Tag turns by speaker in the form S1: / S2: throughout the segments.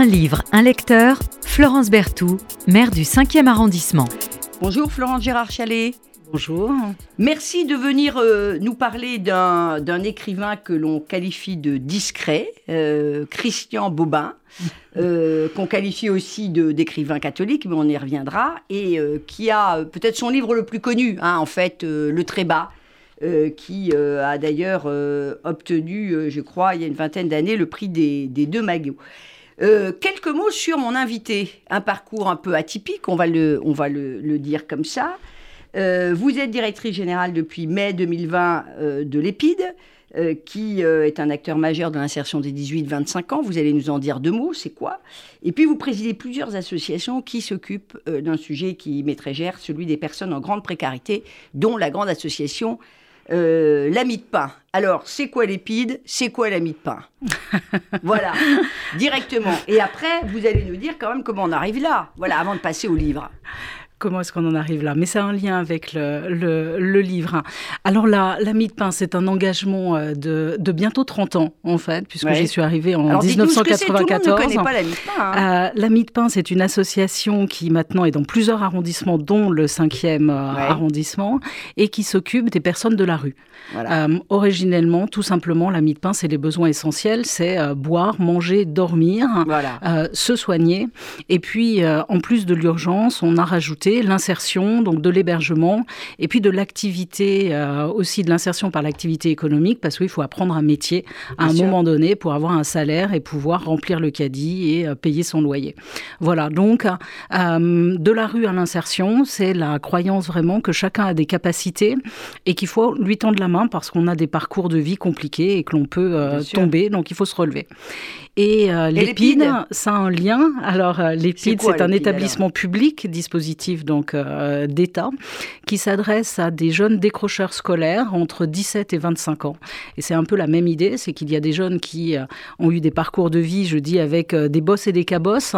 S1: Un livre, un lecteur, Florence Berthoud, maire du 5e arrondissement.
S2: Bonjour Florence Gérard Chalet.
S3: Bonjour.
S2: Merci de venir euh, nous parler d'un écrivain que l'on qualifie de discret, euh, Christian Bobin, euh, qu'on qualifie aussi d'écrivain catholique, mais on y reviendra, et qui a peut-être son livre le plus connu, hein, en fait, Le Trébat, qui a d'ailleurs obtenu, je crois, il y a une vingtaine d'années, le prix des, deux magots. Quelques mots sur mon invité, un parcours un peu atypique, on va le, dire comme ça. Euh, vous êtes directrice générale depuis mai 2020 euh, de l'EPID, euh, qui est un acteur majeur de l'insertion des 18-25 ans. Vous allez nous en dire deux mots, c'est quoi? Et puis vous présidez plusieurs associations qui s'occupent d'un sujet qui m'est très celui des personnes en grande précarité, dont la grande association l'ami de pain. Alors, c'est quoi l'épide C'est quoi l'ami de pain? Voilà, directement. Et après, vous allez nous dire quand même comment on arrive là. Voilà, avant de passer au livre
S3: comment est-ce qu'on en arrive là Mais c'est un lien avec le, le, livre. Alors la, la de pain, c'est un engagement euh, de, de, bientôt 30 ans, en fait, puisque j'y suis arrivée en 1994.
S2: ne pas la de pain. Hein.
S3: Euh, c'est une association qui maintenant est dans plusieurs arrondissements, dont le 5e euh, arrondissement, et qui s'occupe des personnes de la rue. originellement, tout simplement, la de pain, c'est les besoins essentiels, c'est boire, manger, dormir, se soigner. Et puis, en plus de l'urgence, on a rajouté l'insertion, donc de l'hébergement, et puis de l'activité, euh, aussi de l'insertion par l'activité économique, parce qu'il faut apprendre un métier à un moment donné pour avoir un salaire et pouvoir remplir le caddie et euh, payer son loyer. Voilà, donc euh, de la rue à l'insertion, c'est la croyance vraiment que chacun a des capacités et qu'il faut lui tendre la main parce qu'on a des parcours de vie compliqués et que l'on peut tomber, donc il faut se relever. Et, l'EPID, ça a un lien. Alors l'EPID, c'est un établissement public, dispositif donc euh, d'État qui s'adresse à des jeunes décrocheurs scolaires entre 17 et 25 ans. Et c'est un peu la même idée, c'est qu'il y a des jeunes qui euh, ont eu des parcours de vie, je dis, avec euh, des bosses et des cabosses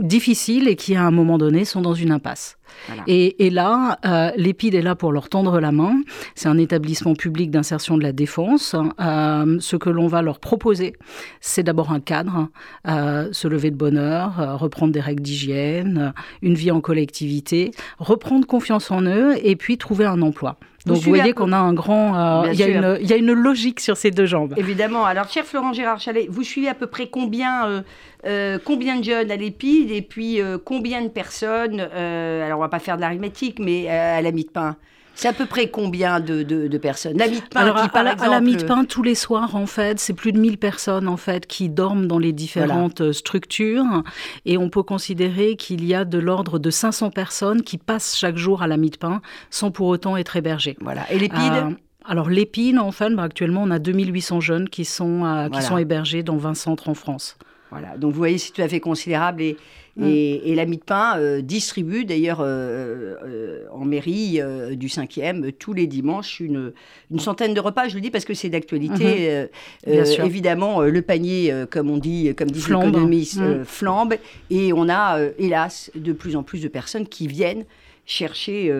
S3: difficiles et qui à un moment donné sont dans une impasse. Et, là, euh, l'EPID est là pour leur tendre la main. C'est un établissement public d'insertion de la défense. Euh, ce que l'on va leur proposer, c'est d'abord un cadre, euh, se lever de bonne heure, reprendre des règles d'hygiène, une vie en collectivité, reprendre confiance en eux et puis trouver un emploi. Donc vous, voyez qu'on a un grand... Il y, y, a une logique sur ces deux jambes.
S2: Évidemment. Alors, cher Florent Gérard Chalet, vous suivez à peu près combien euh, combien de jeunes à l'épide et puis euh, combien de personnes, euh, alors on va pas faire de l'arithmétique, mais à la de pain c'est à peu près combien de, de, personnes? La de pain,
S3: Alors, à, la de pain, tous les soirs, en fait, c'est plus de 1000 personnes, en fait, qui dorment dans les différentes structures. Et on peut considérer qu'il y a de l'ordre de 500 personnes qui passent chaque jour à la de pain sans pour autant être hébergées.
S2: Voilà. Et l'épide
S3: alors l'épine, en fait, bah, actuellement, on a 2800 jeunes qui sont, qui sont hébergés dans 20 centres en France.
S2: Voilà, donc vous voyez, c'est tout à fait considérable. Et, mm. et, l'ami de pain euh, distribue d'ailleurs euh, euh, en mairie du 5e tous les dimanches une, une, centaine de repas. Je le dis parce que c'est d'actualité. Mm-hmm. évidemment, le panier, comme on dit, comme dit l'économiste, mm. flambe. Et on a, hélas, de plus en plus de personnes qui viennent chercher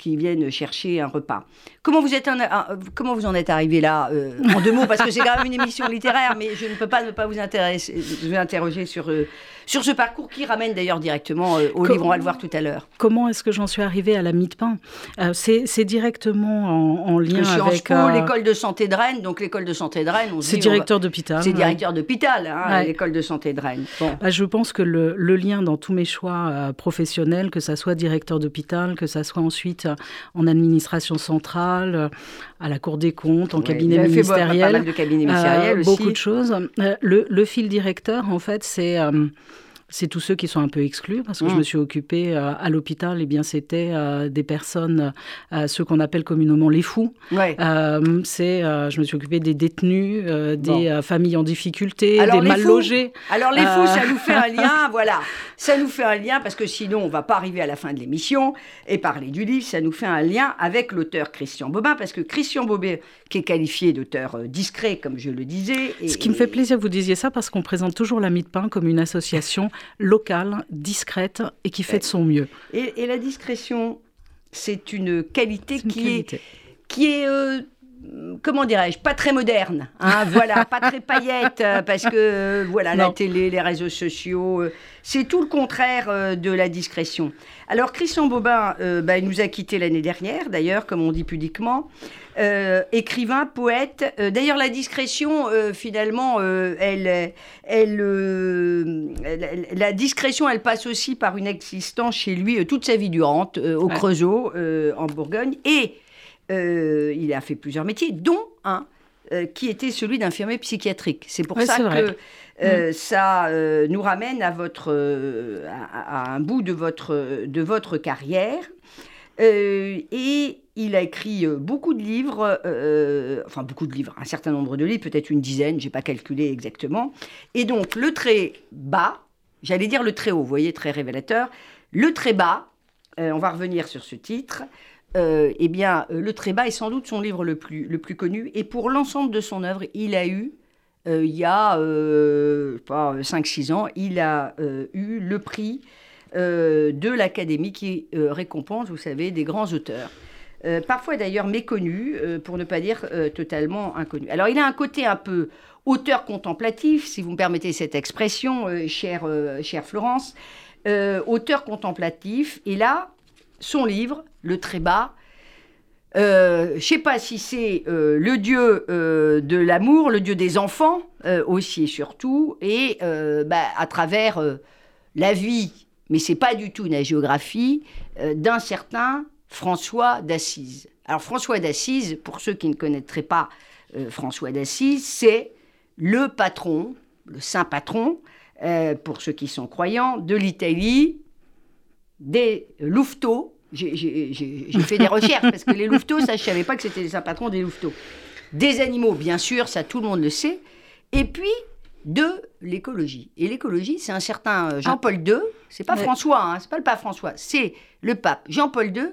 S2: qui viennent chercher un repas. Comment vous, êtes comment vous en êtes arrivé là euh, En deux mots, parce que c'est quand même une émission littéraire, mais je ne peux pas ne pas vous, intéresser, vous interroger sur, euh, sur ce parcours qui ramène d'ailleurs directement euh, au livre, on va le voir tout à l'heure.
S3: Comment est-ce que j'en suis arrivée à la mie de pain c'est, directement en, lien avec...
S2: l'école de santé de Rennes, donc l'école de santé de Rennes...
S3: C'est directeur d'hôpital.
S2: C'est directeur d'hôpital, hein, l'école de santé de Rennes.
S3: Bah, je pense que le, le, lien dans tous mes choix professionnels, que ça soit directeur d'hôpital, que ça soit ensuite en administration centrale, à la Cour des comptes, en cabinet ministériel.
S2: de cabinets ministériels euh,
S3: Beaucoup de choses. Euh, le, le, fil directeur, en fait, c'est euh, c'est tous ceux qui sont un peu exclus, parce que je mm. me suis occupée euh, à l'hôpital, et eh bien c'était euh, des personnes, euh, ceux qu'on appelle communément les fous. c'est, je me suis occupée des détenus, des familles en difficulté, des mal logés.
S2: Alors les fous, ça nous fait un lien, voilà, ça nous fait un lien parce que sinon on va pas arriver à la fin de l'émission et parler du livre, ça nous fait un lien avec l'auteur Christian Bobin, parce que Christian Bobin, qui est qualifié d'auteur discret, comme je le disais.
S3: Ce qui me fait plaisir que vous disiez ça, parce qu'on présente toujours la de pain comme une association locale, discrète et qui fait de son mieux.
S2: Et, la discrétion, c'est une qualité qui est, qui est euh, comment dirais-je, pas très moderne, hein, voilà, pas très paillette, euh, parce que euh, voilà, la télé, les réseaux sociaux, euh, c'est tout le contraire de la discrétion. Alors Christian Bobin, bah, il nous a quittés l'année dernière, d'ailleurs, comme on dit pudiquement, écrivain, poète. d'ailleurs, la discrétion, finalement, elle, elle, la discrétion, elle passe aussi par une existence chez lui toute sa vie durante, au Creusot, en Bourgogne, et euh, il a fait plusieurs métiers, dont un euh, qui était celui d'infirmier psychiatrique. C'est pour ça que euh, mm. ça nous ramène à, votre, à, un bout de votre, de votre carrière. et il a écrit beaucoup de livres, enfin beaucoup de livres, un certain nombre de livres, peut-être une dizaine, j'ai pas calculé exactement. Et donc le très bas, j'allais dire le très haut, vous voyez, très révélateur, le très bas, on va revenir sur ce titre, euh, eh bien, euh, Le Trébat est sans doute son livre le plus, le plus connu. Et pour l'ensemble de son œuvre, il a eu, euh, il y a pas 5-6 ans, il a eu le prix de l'Académie qui récompense, vous savez, des grands auteurs. parfois d'ailleurs méconnus, pour ne pas dire totalement inconnus. Alors il a un côté un peu auteur contemplatif, si vous me permettez cette expression, chère, chère Florence, auteur contemplatif, et là, son livre, Le Trébat. Euh, je ne sais pas si c'est euh, le dieu euh, de l'amour, le dieu des enfants aussi et surtout, et bah, à travers la vie, mais c'est pas du tout une géographie, d'un certain François d'Assise. Alors François d'Assise, pour ceux qui ne connaîtraient pas François d'Assise, c'est le patron, le saint patron, pour ceux qui sont croyants, de l'Italie, des louveteaux. J'ai fait des recherches parce que les louveteaux, ça, je savais pas que c'était les patrons des louveteaux. Des animaux, bien sûr, ça tout le monde le sait. Et puis de l'écologie. Et l'écologie, c'est un certain euh, Jean-Paul II. C'est pas François, hein, c'est pas le pape François, c'est le pape Jean-Paul II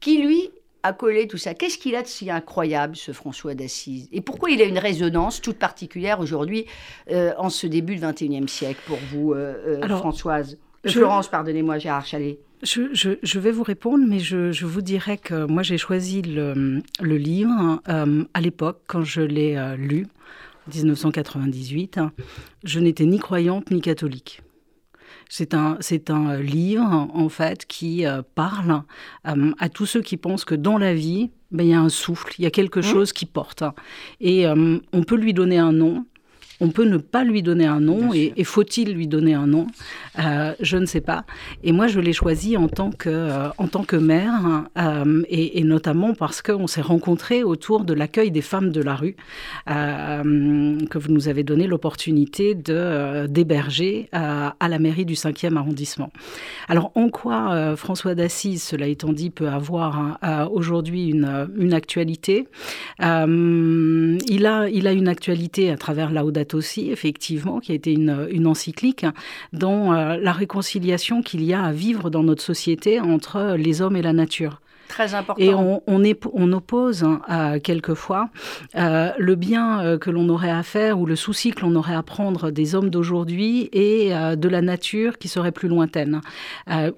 S2: qui lui a collé tout ça. Qu'est-ce qu'il a de si incroyable, ce François d'Assise? Et pourquoi il a une résonance toute particulière aujourd'hui, euh, en ce début du XXIe siècle, pour vous, euh, Françoise? Florence, pardonnez-moi, Gérard Chalet.
S3: Je, vais vous répondre, mais je, vous dirais que moi j'ai choisi le, livre euh, à l'époque quand je l'ai euh, lu, 1998. je n'étais ni croyante ni catholique. C'est un, c'est un livre, en fait, qui euh, parle à tous ceux qui pensent que dans la vie, ben, il y a un souffle, il y a quelque mmh. chose qui porte. Et on peut lui donner un nom, on peut ne pas lui donner un nom, et, faut-il lui donner un nom? Euh, Je ne sais pas. Et moi, je l'ai choisi en tant que, euh, en tant que mère, euh, et, notamment parce qu'on s'est rencontrés autour de l'accueil des femmes de la rue, que vous nous avez donné l'opportunité de d'héberger à la mairie du 5e arrondissement. Alors, en quoi François d'Assise, cela étant dit, peut avoir aujourd'hui une, une actualité? Il, a, il a une actualité à travers Laudato aussi, effectivement, qui a été une, encyclique, dans euh, la réconciliation qu'il y a à vivre dans notre société entre les hommes et la nature.
S2: Très important.
S3: Et on, on, oppose hein, quelquefois euh, le bien euh, que l'on aurait à faire ou le souci que l'on aurait à prendre des hommes d'aujourd'hui et euh, de la nature qui serait plus lointaine.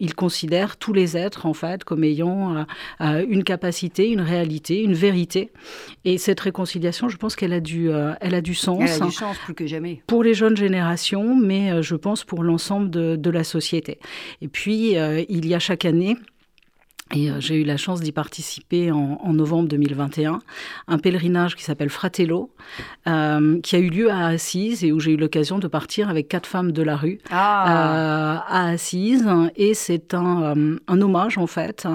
S3: il considère tous les êtres en fait comme ayant une capacité, une réalité, une vérité. Et cette réconciliation, je pense qu'elle a du, elle a du sens.
S2: Elle a du sens plus que jamais.
S3: Pour les jeunes générations, mais je pense pour l'ensemble de, de, la société. Et puis il y a chaque année et euh, j'ai eu la chance d'y participer en, novembre 2021, un pèlerinage qui s'appelle Fratello, euh, qui a eu lieu à Assise et où j'ai eu l'occasion de partir avec quatre femmes de la rue ah. euh, à Assise. Et c'est un, hommage en fait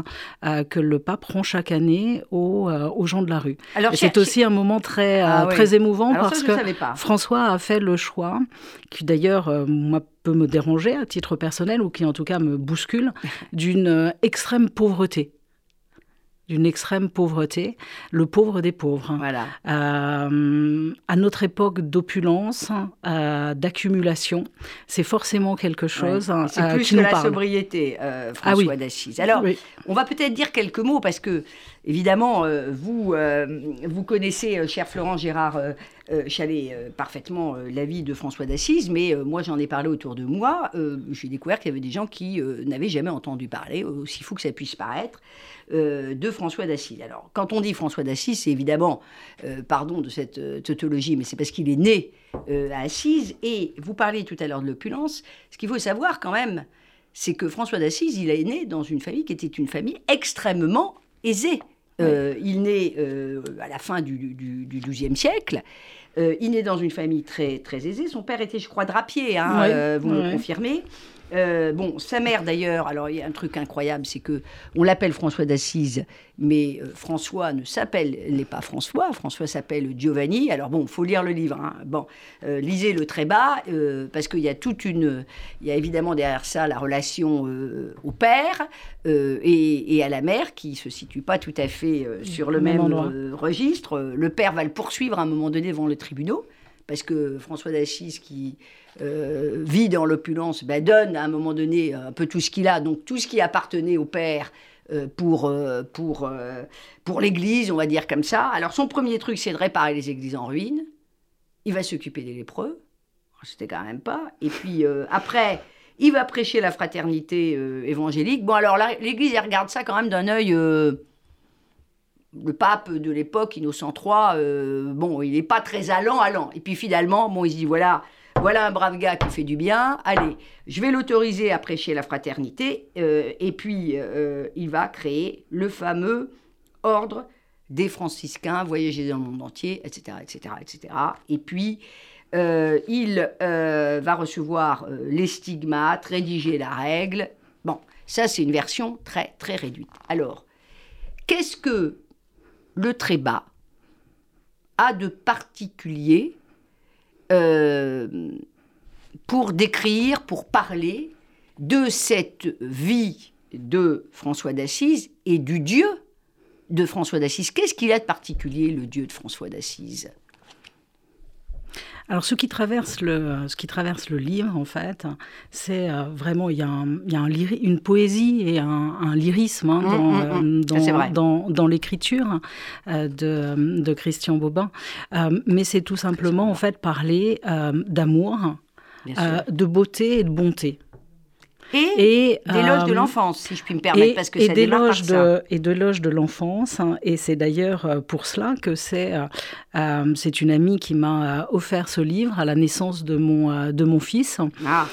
S3: que le pape rend chaque année aux, gens de la rue. Alors, c'est aussi un moment très, ah très émouvant parce que François a fait le choix, qui d'ailleurs, moi, peut me déranger à titre personnel ou qui en tout cas me bouscule, d'une euh, extrême pauvreté d'une extrême pauvreté, le pauvre des pauvres.
S2: Voilà.
S3: Euh, à notre époque d'opulence, euh, d'accumulation, c'est forcément quelque chose
S2: C'est plus que la sobriété, François ah, oui. Alors, on va peut-être dire quelques mots parce que évidemment, vous, vous connaissez, cher Florent Gérard Chalet, parfaitement la vie de François d'Assise, mais moi j'en ai parlé autour de moi. J'ai découvert qu'il y avait des gens qui n'avaient jamais entendu parler, aussi fou que ça puisse paraître, de François d'Assise. Alors, quand on dit François d'Assise, c'est évidemment, pardon de cette tautologie, mais c'est parce qu'il est né à Assise. Et vous parliez tout à l'heure de l'opulence. Ce qu'il faut savoir quand même, c'est que François d'Assise, il est né dans une famille qui était une famille extrêmement aisée. Euh, il naît euh, à la fin du, XIIe siècle. Euh, il naît dans une famille très, très aisée. Son père était, je crois, drapier, hein, vous me confirmez. Euh, bon, sa mère d'ailleurs, alors il y a un truc incroyable, c'est que on l'appelle François d'Assise, mais euh, François ne s'appelle n'est pas François, François s'appelle Giovanni. Alors bon, faut lire le livre. Hein. Bon, euh, lisez le très bas parce qu'il y a toute une, il y a évidemment derrière ça la relation au père et, à la mère qui se situe pas tout à fait sur le même, registre. Le père va le poursuivre à un moment donné devant le tribunal parce que François d'Assise qui euh, vit dans l'opulence, ben, donne à un moment donné un peu tout ce qu'il a, donc tout ce qui appartenait au père euh, pour, euh, pour, pour l'Église, on va dire comme ça. Alors son premier truc, c'est de réparer les églises en ruine. Il va s'occuper des lépreux, c'était quand même pas. Et puis après, il va prêcher la fraternité évangélique. Bon alors l'Église, elle regarde ça quand même d'un œil le pape de l'époque, Innocent III, bon, il n'est pas très allant, allant. Et puis finalement, bon, il se dit, voilà, voilà un brave gars qui fait du bien, allez, je vais l'autoriser à prêcher la fraternité, euh, et puis euh, il va créer le fameux ordre des franciscains, voyager dans le monde entier, etc., etc., etc. Et puis, euh, il va recevoir les stigmates, rédiger la règle. Bon, ça c'est une version très, très réduite. Alors, qu'est-ce que le trébat a de particulier euh, pour décrire, pour parler de cette vie de François d'Assise et du Dieu de François d'Assise. Qu'est-ce qu'il a de particulier, le Dieu de François d'Assise?
S3: Alors, ce qui traverse le, ce qui traverse le livre, en fait, c'est euh, vraiment, il y a, il y a un une poésie et un, lyrisme hein, mmh, mmh, mmh. dans, dans, l'écriture euh, de, de, Christian Bobin. Euh, mais c'est tout simplement, en fait, parler d'amour, de beauté et de bonté
S2: et, d'éloge de euh, l'enfance, si je puis me permettre, parce que et ça d'éloge
S3: de, Et d'éloge de l'enfance, hein, et c'est d'ailleurs euh, pour cela que c'est euh, c'est une amie qui m'a offert ce livre à la naissance de mon, de mon fils. Ah.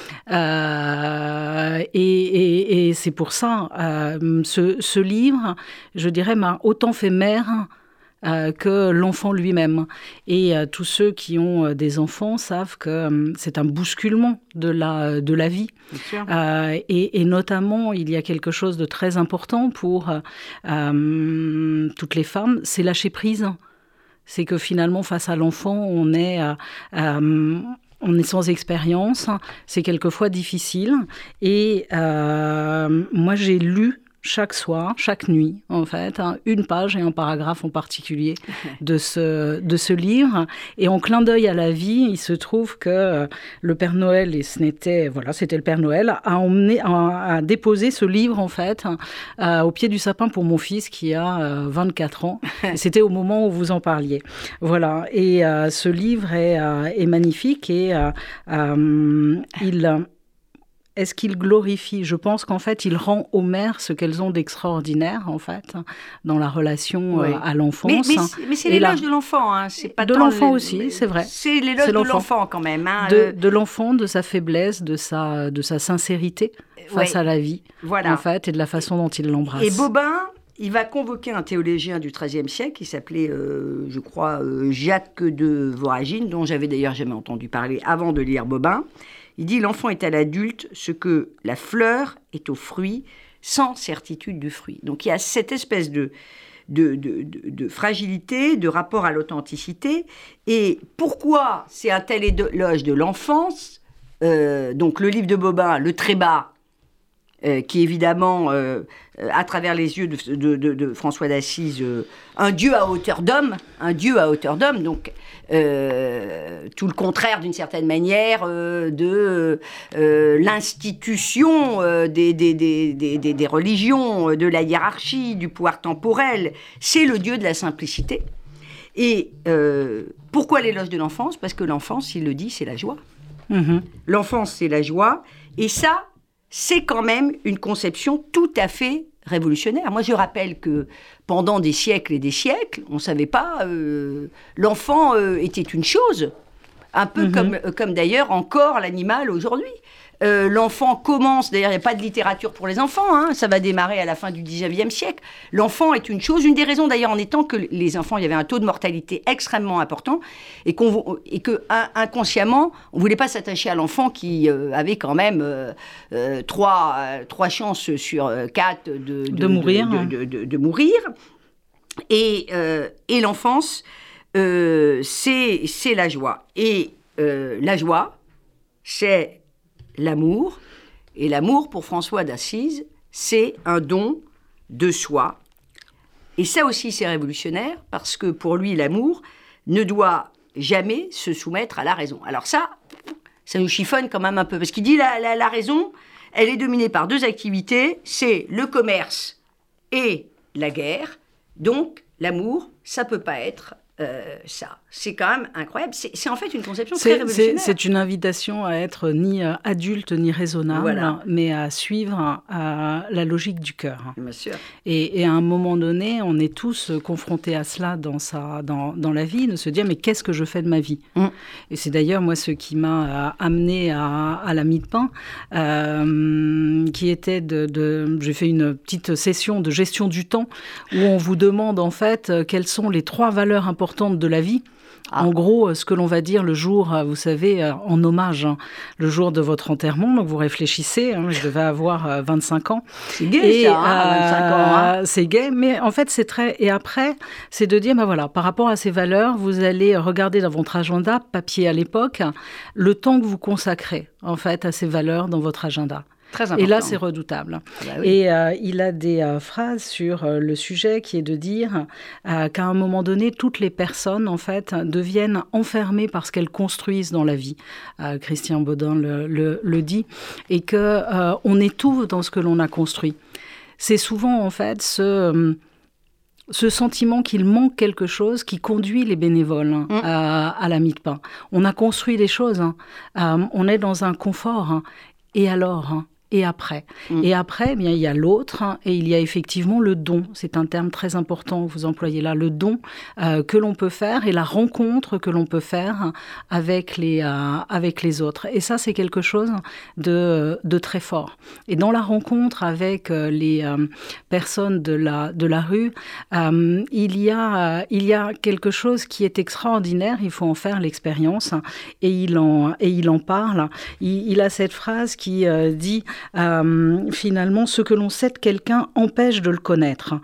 S3: et, et, et c'est pour ça, ce, ce livre, je dirais, m'a autant fait mère euh, que l'enfant lui-même. Et euh, tous ceux qui ont euh, des enfants savent que c'est un bousculement de la, de la vie. Et, et, notamment, il y a quelque chose de très important pour toutes les femmes, c'est lâcher prise. C'est que finalement, face à l'enfant, on est... on est sans expérience, c'est quelquefois difficile. Et moi, j'ai lu chaque soir, chaque nuit, en fait, hein, une page et un paragraphe en particulier de ce, de ce livre. Et en clin d'œil à la vie, il se trouve que euh, le Père Noël, et ce n'était, voilà, c'était le Père Noël, a emmené, a, déposé ce livre, en fait, euh, au pied du sapin pour mon fils qui a 24 euh, ans. C'était au moment où vous en parliez. Voilà. Et ce livre est, est magnifique et il est-ce qu'il glorifie? Je pense qu'en fait, il rend aux mères ce qu'elles ont d'extraordinaire, en fait, dans la relation euh, à l'enfance.
S2: Mais, c'est l'éloge de l'enfant, hein. c'est pas
S3: De l'enfant aussi, c'est vrai.
S2: C'est l'éloge de l'enfant quand même. Hein,
S3: de, de l'enfant, de sa faiblesse, de sa, de sa sincérité face à la vie, voilà. en fait, et de la façon dont il l'embrasse.
S2: Et Bobin, il va convoquer un théologien du XIIIe siècle qui s'appelait, euh, je crois, euh, Jacques de Voragine, dont j'avais d'ailleurs jamais entendu parler avant de lire Bobin. Il dit l'enfant est à l'adulte ce que la fleur est au fruit, sans certitude du fruit. Donc il y a cette espèce de, de, de, fragilité, de rapport à l'authenticité. Et pourquoi c'est un tel éloge de l'enfance? Euh, Donc le livre de Bobin, le très bas, qui évidemment, à travers les yeux de, François d'Assise, un Dieu à hauteur d'homme, un Dieu à hauteur d'homme, donc tout le contraire d'une certaine manière de l'institution des, des, religions, de la hiérarchie, du pouvoir temporel. C'est le Dieu de la simplicité. Et pourquoi l'éloge de l'enfance? Parce que l'enfance, il le dit, c'est la joie. Mhm. L'enfance, c'est la joie. Et ça, c'est quand même une conception tout à fait révolutionnaire. Moi, je rappelle que pendant des siècles et des siècles, on ne savait pas, euh, l'enfant euh, était une chose, un peu mhm. comme, comme d'ailleurs encore l'animal aujourd'hui. Euh, l'enfant commence, d'ailleurs, il n'y a pas de littérature pour les enfants, hein, ça va démarrer à la fin du 19e siècle. L'enfant est une chose, une des raisons d'ailleurs en étant que les enfants, il y avait un taux de mortalité extrêmement important et, qu'on, et que inconsciemment, on ne voulait pas s'attacher à l'enfant qui euh, avait quand même euh, trois, trois chances sur quatre de,
S3: de, mourir.
S2: De, mourir. Et, et l'enfance, c'est, c'est la joie. Et la joie, c'est l'amour. Et l'amour, pour François d'Assise, c'est un don de soi. Et ça aussi, c'est révolutionnaire, parce que pour lui, l'amour ne doit jamais se soumettre à la raison. Alors ça, ça nous chiffonne quand même un peu, parce qu'il dit la, la raison, elle est dominée par deux activités, c'est le commerce et la guerre. Donc, l'amour, ça peut pas être euh, ça. C'est quand même incroyable. C'est en fait une conception très révolutionnaire.
S3: C'est une invitation à être ni euh, adulte ni raisonnable, mais à suivre la logique du cœur.
S2: Bien sûr.
S3: Et, à un moment donné, on est tous confrontés à cela dans, sa, dans, dans la vie, de se dire mais qu'est-ce que je fais de ma vie? Mm. Et c'est d'ailleurs moi ce qui m'a euh, amené à, à, la mie de pain, qui était de, de j'ai fait une petite session de gestion du temps où on vous demande en fait quelles sont les trois valeurs importantes de la vie. Ah. En gros, ce que l'on va dire le jour, euh, vous savez, euh, en hommage, hein, le jour de votre enterrement, donc vous réfléchissez, hein, je devais avoir 25 euh, ans.
S2: C'est gay, ça, 25 ans.
S3: Hein. C'est gay, mais en fait, c'est très. Et après, c'est de dire, ben voilà, par rapport à ces valeurs, vous allez regarder dans votre agenda, papier à l'époque, le temps que vous consacrez, en fait, à ces valeurs dans votre agenda. Et là, c'est redoutable. Ah bah Et euh, il a des euh, phrases sur euh, le sujet qui est de dire qu'à un moment donné, toutes les personnes, en fait, deviennent enfermées par ce qu'elles construisent dans la vie. Christian Baudin le, le, dit. Et que on est tout dans ce que l'on a construit. C'est souvent, en fait, ce ce sentiment qu'il manque quelque chose qui conduit les bénévoles hein, mm. à, la mie de pain. On a construit des choses, hein. on est dans un confort. Hein. et alors et après. Mm. Et après, eh bien, il y a l'autre hein, et il y a effectivement le don. C'est un terme très important que vous employez là, le don euh, que l'on peut faire et la rencontre que l'on peut faire avec les, euh, avec les autres. Et ça, c'est quelque chose de, de, très fort. Et dans la rencontre avec euh, les personnes de la, de la rue, il, y a, il y a quelque chose qui est extraordinaire. Il faut en faire l'expérience. Et, il en, et il en parle. Il, il a cette phrase qui dit euh, finalement, ce que l'on sait de quelqu'un empêche de le connaître.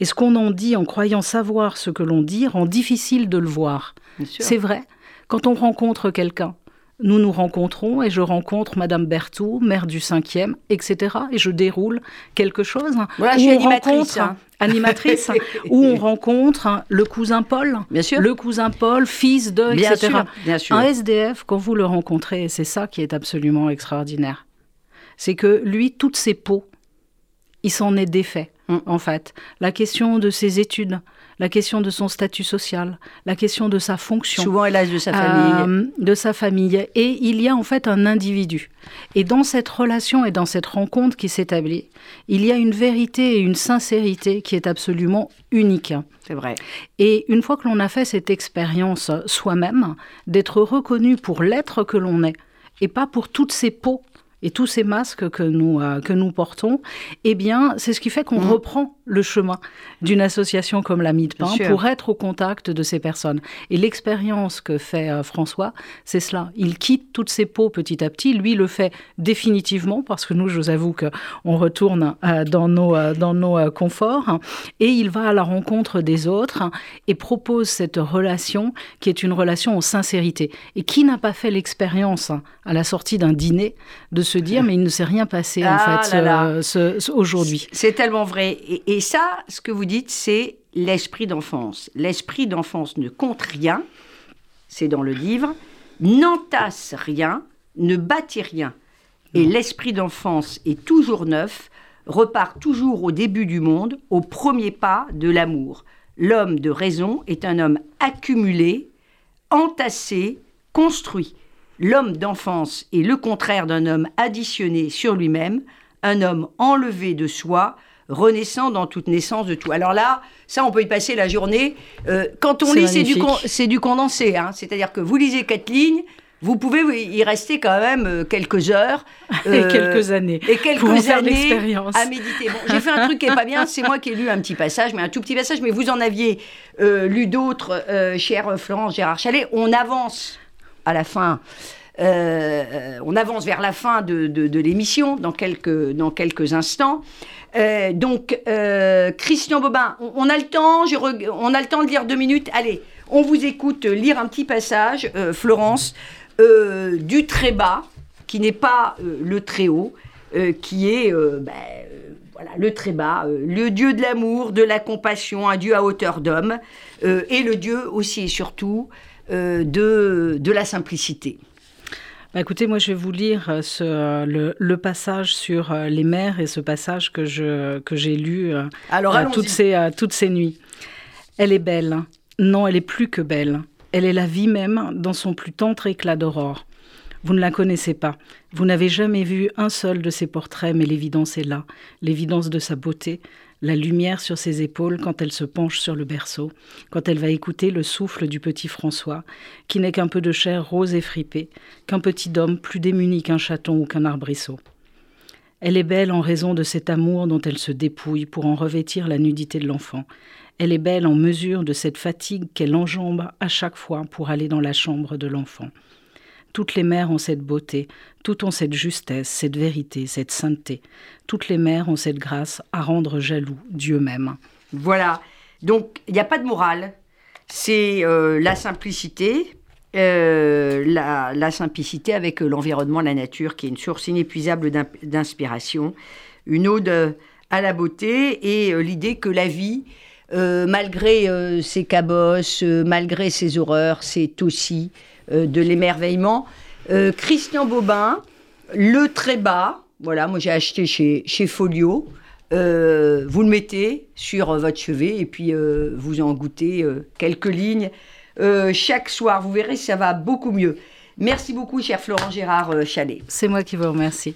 S3: Et ce qu'on en dit en croyant savoir ce que l'on dit rend difficile de le voir. C'est vrai. Quand on rencontre quelqu'un, nous nous rencontrons et je rencontre Madame Berthoud, maire du 5e, etc. Et je déroule quelque chose.
S2: Voilà, je suis animatrice. Hein.
S3: Animatrice, où on rencontre le cousin Paul,
S2: bien sûr.
S3: le cousin Paul, fils de,
S2: bien
S3: etc.
S2: Sûr, bien sûr.
S3: Un SDF, quand vous le rencontrez, c'est ça qui est absolument extraordinaire c'est que lui, toutes ses peaux, il s'en est défait, mm. en fait. La question de ses études, la question de son statut social, la question de sa fonction.
S2: Souvent, l'âge de sa famille.
S3: Euh, de sa famille. Et il y a en fait un individu. Et dans cette relation et dans cette rencontre qui s'établit, il y a une vérité et une sincérité qui est absolument unique.
S2: C'est vrai.
S3: Et une fois que l'on a fait cette expérience soi-même, d'être reconnu pour l'être que l'on est, et pas pour toutes ces peaux et tous ces masques que nous, euh, que nous portons, eh bien, c'est ce qui fait qu'on mmh. reprend le chemin d'une association comme la de Pain pour être au contact de ces personnes. Et l'expérience que fait euh, François, c'est cela. Il quitte toutes ses peaux petit à petit. Lui le fait définitivement parce que nous, je vous avoue qu'on retourne euh, dans nos, dans nos conforts. Et il va à la rencontre des autres et propose cette relation qui est une relation en sincérité. Et qui n'a pas fait l'expérience à la sortie d'un dîner de se dire, mais il ne s'est rien passé en ah fait aujourd'hui.
S2: C'est tellement vrai. Et, ça, ce que vous dites, c'est l'esprit d'enfance. L'esprit d'enfance ne compte rien, c'est dans le livre, n'entasse rien, ne bâtit rien. Et l'esprit d'enfance est toujours neuf, repart toujours au début du monde, au premier pas de l'amour. L'homme de raison est un homme accumulé, entassé, construit. L'homme d'enfance est le contraire d'un homme additionné sur lui-même, un homme enlevé de soi, renaissant dans toute naissance de tout. Alors là, ça, on peut y passer la journée. Euh, quand on lit, c'est du, du, condensé. Hein. C'est-à-dire que vous lisez quatre lignes, vous pouvez y rester quand même euh, quelques heures.
S3: et euh, quelques années.
S2: Et quelques années à méditer. Bon, j'ai fait un truc qui n'est pas bien, c'est moi qui ai lu un petit passage, mais un tout petit passage, mais vous en aviez lu d'autres, chère Florence Gérard Chalet. On avance à la fin. on avance vers la fin de, de l'émission dans quelques, dans quelques instants. Euh, donc, euh, Christian Bobin, on, a le temps, on a le temps de lire deux minutes. Allez, on vous écoute lire un petit passage, euh, Florence, du très bas, qui n'est pas le très haut, qui est ben, voilà, le très bas, le Dieu de l'amour, de la compassion, un Dieu à hauteur d'homme, et le Dieu aussi et surtout de, de la simplicité.
S3: Bah, écoutez, moi je vais vous lire euh, ce, euh, le, passage sur euh, les mers et ce passage que, je, que j'ai lu Alors, toutes, ces, toutes ces nuits. Elle est belle. Non, elle est plus que belle. Elle est la vie même dans son plus tendre éclat d'aurore. Vous ne la connaissez pas. Vous n'avez jamais vu un seul de ses portraits, mais l'évidence est là, l'évidence de sa beauté, la lumière sur ses épaules quand elle se penche sur le berceau, quand elle va écouter le souffle du petit François, qui n'est qu'un peu de chair rose et fripée, qu'un petit homme plus démuni qu'un chaton ou qu'un arbrisseau. Elle est belle en raison de cet amour dont elle se dépouille pour en revêtir la nudité de l'enfant. Elle est belle en mesure de cette fatigue qu'elle enjambe à chaque fois pour aller dans la chambre de l'enfant. Toutes les mères ont cette beauté, toutes ont cette justesse, cette vérité, cette sainteté. Toutes les mères ont cette grâce à rendre jaloux Dieu même.
S2: Voilà. Donc, il n'y a pas de morale. C'est euh, la simplicité, euh, la, simplicité avec l'environnement, la nature, qui est une source inépuisable d'inspiration, une ode à la beauté et euh, l'idée que la vie, malgré ses cabosses, malgré ses horreurs, c'est aussi euh, de l'émerveillement. Euh, Christian Bobin, le très bas, voilà, moi j'ai acheté chez, chez Folio. Euh, vous le mettez sur votre chevet et puis vous en goûtez quelques lignes chaque soir. Vous verrez, ça va beaucoup mieux. Merci beaucoup, cher Florent Gérard Chalet.
S3: C'est moi qui vous remercie.